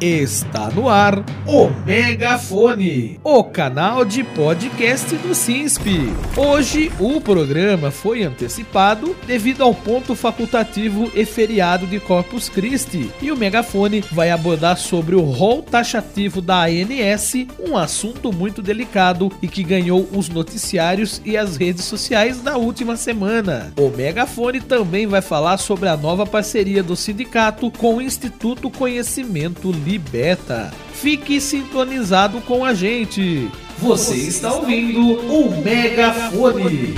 Está no ar o Megafone, o canal de podcast do SINSP. Hoje o programa foi antecipado devido ao ponto facultativo e feriado de Corpus Christi e o Megafone vai abordar sobre o rol taxativo da ANS, um assunto muito delicado e que ganhou os noticiários e as redes sociais na última semana. O Megafone também vai falar sobre a nova parceria do sindicato com o Instituto Conhecimento Livre Beta. Fique sintonizado com a gente. Você está ouvindo o Megafone.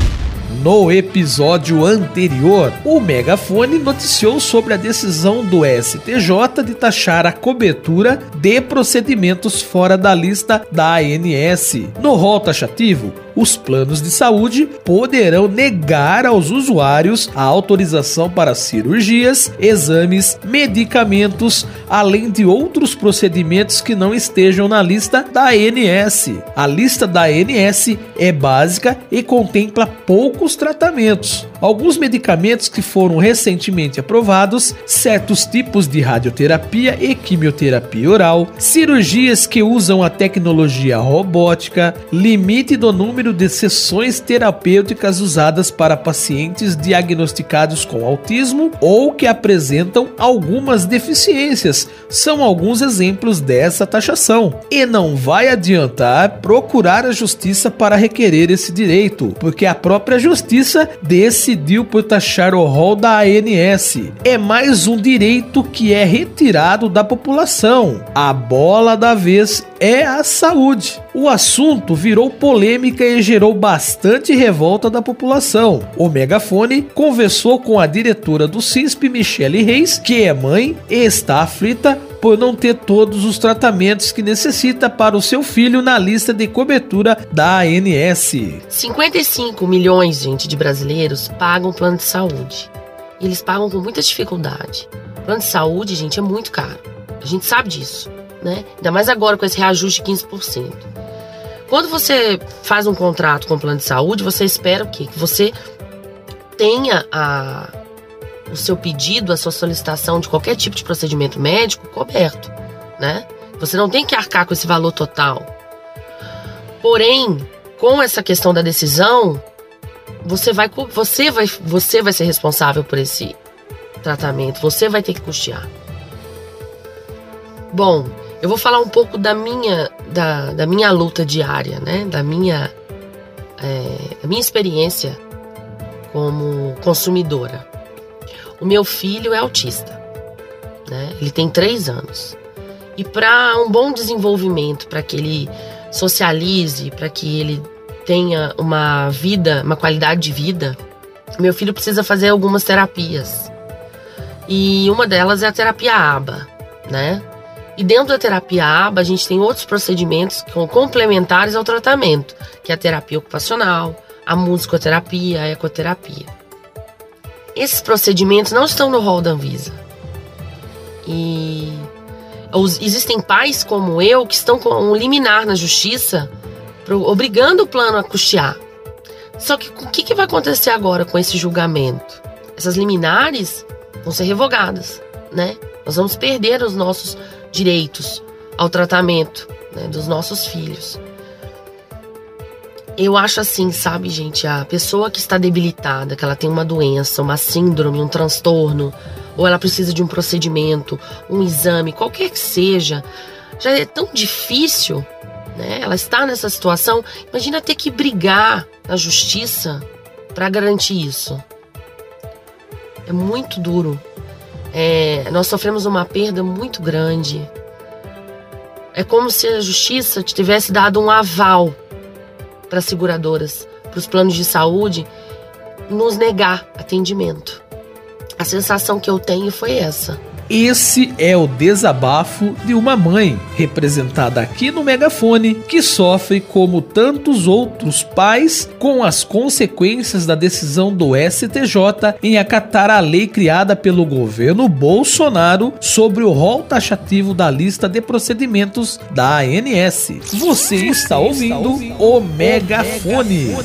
No episódio anterior, o Megafone noticiou sobre a decisão do STJ de taxar a cobertura de procedimentos fora da lista da ANS. No rol taxativo, os planos de saúde poderão negar aos usuários a autorização para cirurgias, exames, medicamentos, além de outros procedimentos que não estejam na lista da ANS. A lista da ANS é básica e contempla poucos tratamentos. Alguns medicamentos que foram recentemente aprovados, certos tipos de radioterapia e quimioterapia oral, cirurgias que usam a tecnologia robótica, limite do número número de sessões terapêuticas usadas para pacientes diagnosticados com autismo ou que apresentam algumas deficiências. São alguns exemplos dessa taxação. E não vai adiantar procurar a justiça para requerer esse direito, porque a própria justiça decidiu por taxar o rol da ANS. É mais um direito que é retirado da população. A bola da vez é a saúde. O assunto virou polêmica e gerou bastante revolta da população. O megafone conversou com a diretora do CISP, Michele Reis, que é mãe e está aflita por não ter todos os tratamentos que necessita para o seu filho na lista de cobertura da ANS. 55 milhões, gente, de brasileiros pagam plano de saúde. Eles pagam com muita dificuldade. Plano de saúde, gente, é muito caro. A gente sabe disso, né? Ainda mais agora com esse reajuste de 15%. Quando você faz um contrato com o plano de saúde, você espera o quê? Que você tenha a, o seu pedido, a sua solicitação de qualquer tipo de procedimento médico coberto, né? Você não tem que arcar com esse valor total. Porém, com essa questão da decisão, você vai, você vai, você vai ser responsável por esse tratamento. Você vai ter que custear. Bom, eu vou falar um pouco da minha, da, da minha luta diária, né? Da minha, é, minha experiência como consumidora. O meu filho é autista, né? Ele tem três anos. E para um bom desenvolvimento, para que ele socialize, para que ele tenha uma vida, uma qualidade de vida, meu filho precisa fazer algumas terapias. E uma delas é a terapia ABA, né? E dentro da terapia ABA, a gente tem outros procedimentos que são complementares ao tratamento, que é a terapia ocupacional, a musicoterapia, a ecoterapia. Esses procedimentos não estão no rol da Anvisa. E existem pais como eu que estão com um liminar na justiça obrigando o plano a custear. Só que o que, que vai acontecer agora com esse julgamento? Essas liminares vão ser revogadas, né? Nós vamos perder os nossos direitos ao tratamento né, dos nossos filhos. Eu acho assim, sabe, gente, a pessoa que está debilitada, que ela tem uma doença, uma síndrome, um transtorno, ou ela precisa de um procedimento, um exame, qualquer que seja, já é tão difícil, né? Ela está nessa situação. Imagina ter que brigar na justiça para garantir isso. É muito duro. É, nós sofremos uma perda muito grande. É como se a justiça tivesse dado um aval para as seguradoras, para os planos de saúde, nos negar atendimento. A sensação que eu tenho foi essa. Esse é o desabafo de uma mãe, representada aqui no megafone, que sofre como tantos outros pais com as consequências da decisão do STJ em acatar a lei criada pelo governo Bolsonaro sobre o rol taxativo da lista de procedimentos da ANS. Você está ouvindo o megafone.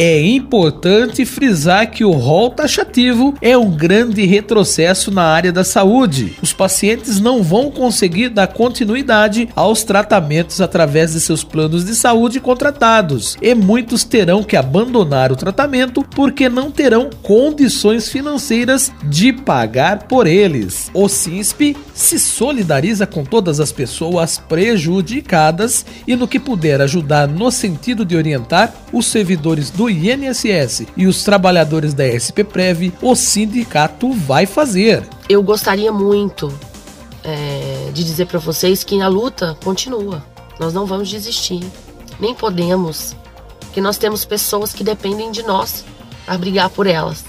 É importante frisar que o rol taxativo é um grande retrocesso na área da saúde. Os pacientes não vão conseguir dar continuidade aos tratamentos através de seus planos de saúde contratados e muitos terão que abandonar o tratamento porque não terão condições financeiras de pagar por eles. O SINSP se solidariza com todas as pessoas prejudicadas e no que puder ajudar no sentido de orientar os servidores do INSS e os trabalhadores da SPPrev, o sindicato vai fazer. Eu gostaria muito é, de dizer para vocês que a luta continua. Nós não vamos desistir, nem podemos, porque nós temos pessoas que dependem de nós para brigar por elas.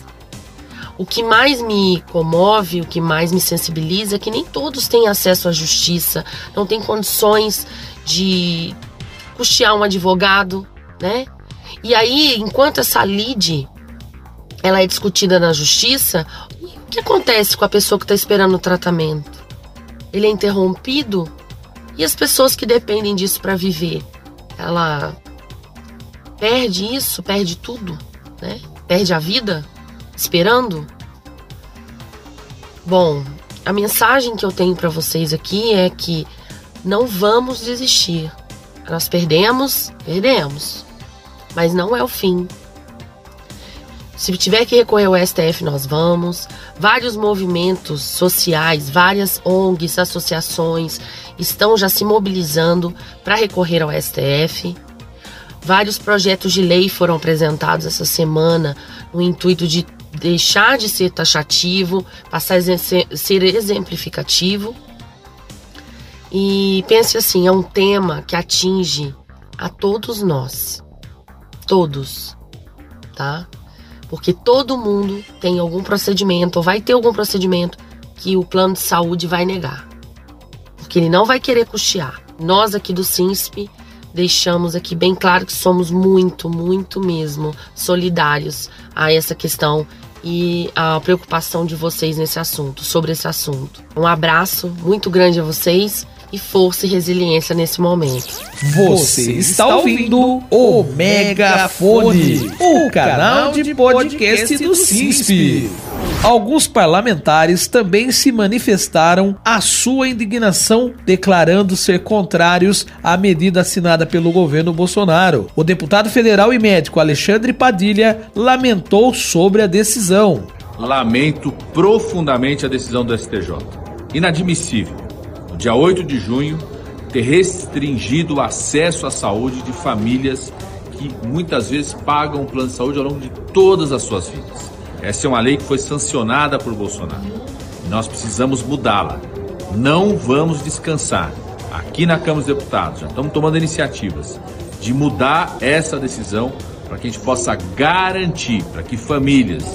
O que mais me comove, o que mais me sensibiliza é que nem todos têm acesso à justiça, não têm condições de custear um advogado, né? E aí, enquanto essa lide ela é discutida na justiça, o que acontece com a pessoa que está esperando o tratamento? Ele é interrompido e as pessoas que dependem disso para viver, ela perde isso, perde tudo, né? Perde a vida esperando. Bom, a mensagem que eu tenho para vocês aqui é que não vamos desistir. Nós perdemos, perdemos mas não é o fim. Se tiver que recorrer ao STF, nós vamos. Vários movimentos sociais, várias ONGs, associações estão já se mobilizando para recorrer ao STF. Vários projetos de lei foram apresentados essa semana no intuito de deixar de ser taxativo, passar a ser exemplificativo. E pense assim, é um tema que atinge a todos nós todos, tá? Porque todo mundo tem algum procedimento ou vai ter algum procedimento que o plano de saúde vai negar. Porque ele não vai querer custear. Nós aqui do SINSP deixamos aqui bem claro que somos muito, muito mesmo solidários a essa questão e a preocupação de vocês nesse assunto, sobre esse assunto. Um abraço muito grande a vocês e força e resiliência nesse momento. Você está ouvindo o Megafone, o canal de podcast do CISP. Alguns parlamentares também se manifestaram a sua indignação, declarando ser contrários à medida assinada pelo governo Bolsonaro. O deputado federal e médico Alexandre Padilha lamentou sobre a decisão. Lamento profundamente a decisão do STJ. Inadmissível dia 8 de junho, ter restringido o acesso à saúde de famílias que muitas vezes pagam o plano de saúde ao longo de todas as suas vidas. Essa é uma lei que foi sancionada por Bolsonaro. Nós precisamos mudá-la. Não vamos descansar. Aqui na Câmara dos Deputados já estamos tomando iniciativas de mudar essa decisão para que a gente possa garantir para que famílias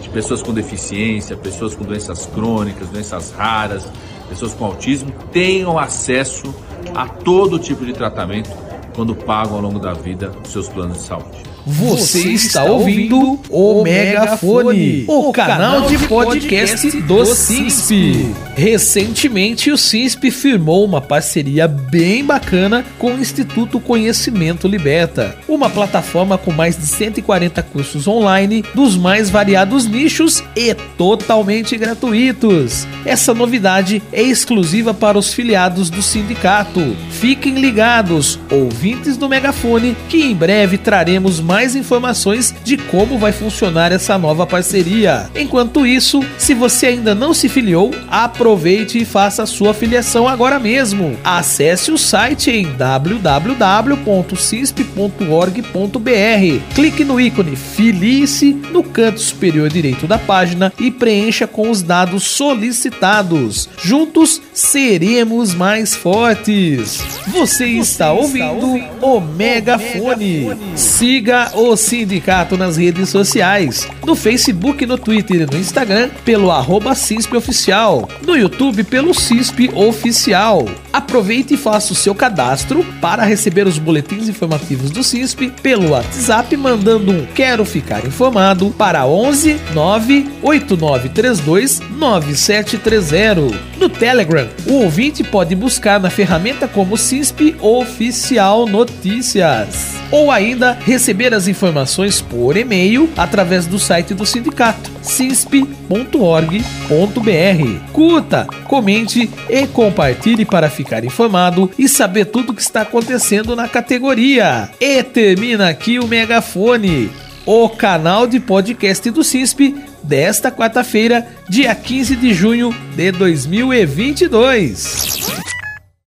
de pessoas com deficiência, pessoas com doenças crônicas, doenças raras, pessoas com autismo tenham acesso a todo tipo de tratamento quando pagam ao longo da vida os seus planos de saúde. Você está ouvindo o Megafone, o canal de podcast do CISP. Recentemente, o CISP firmou uma parceria bem bacana com o Instituto Conhecimento Liberta, uma plataforma com mais de 140 cursos online dos mais variados nichos e totalmente gratuitos. Essa novidade é exclusiva para os filiados do sindicato. Fiquem ligados, ouvintes do Megafone, que em breve traremos mais informações de como vai funcionar essa nova parceria. Enquanto isso, se você ainda não se filiou, aproveite e faça a sua filiação agora mesmo. Acesse o site em www.cisp.org.br. Clique no ícone Filie-se no canto superior direito da página e preencha com os dados solicitados. Juntos seremos mais fortes. Você está ouvindo o Megafone. Siga o sindicato nas redes sociais, no Facebook, no Twitter e no Instagram pelo arroba CISP Oficial, no YouTube pelo CISP Oficial. Aproveite e faça o seu cadastro para receber os boletins informativos do CISP pelo WhatsApp mandando um Quero Ficar Informado para 11 98932 9730. No Telegram, o ouvinte pode buscar na ferramenta como CISP Oficial Notícias. Ou ainda receber as informações por e-mail através do site do sindicato cisp.org.br. Curta, comente e compartilhe para ficar informado e saber tudo o que está acontecendo na categoria. E termina aqui o Megafone, o canal de podcast do CISP desta quarta-feira, dia 15 de junho de 2022.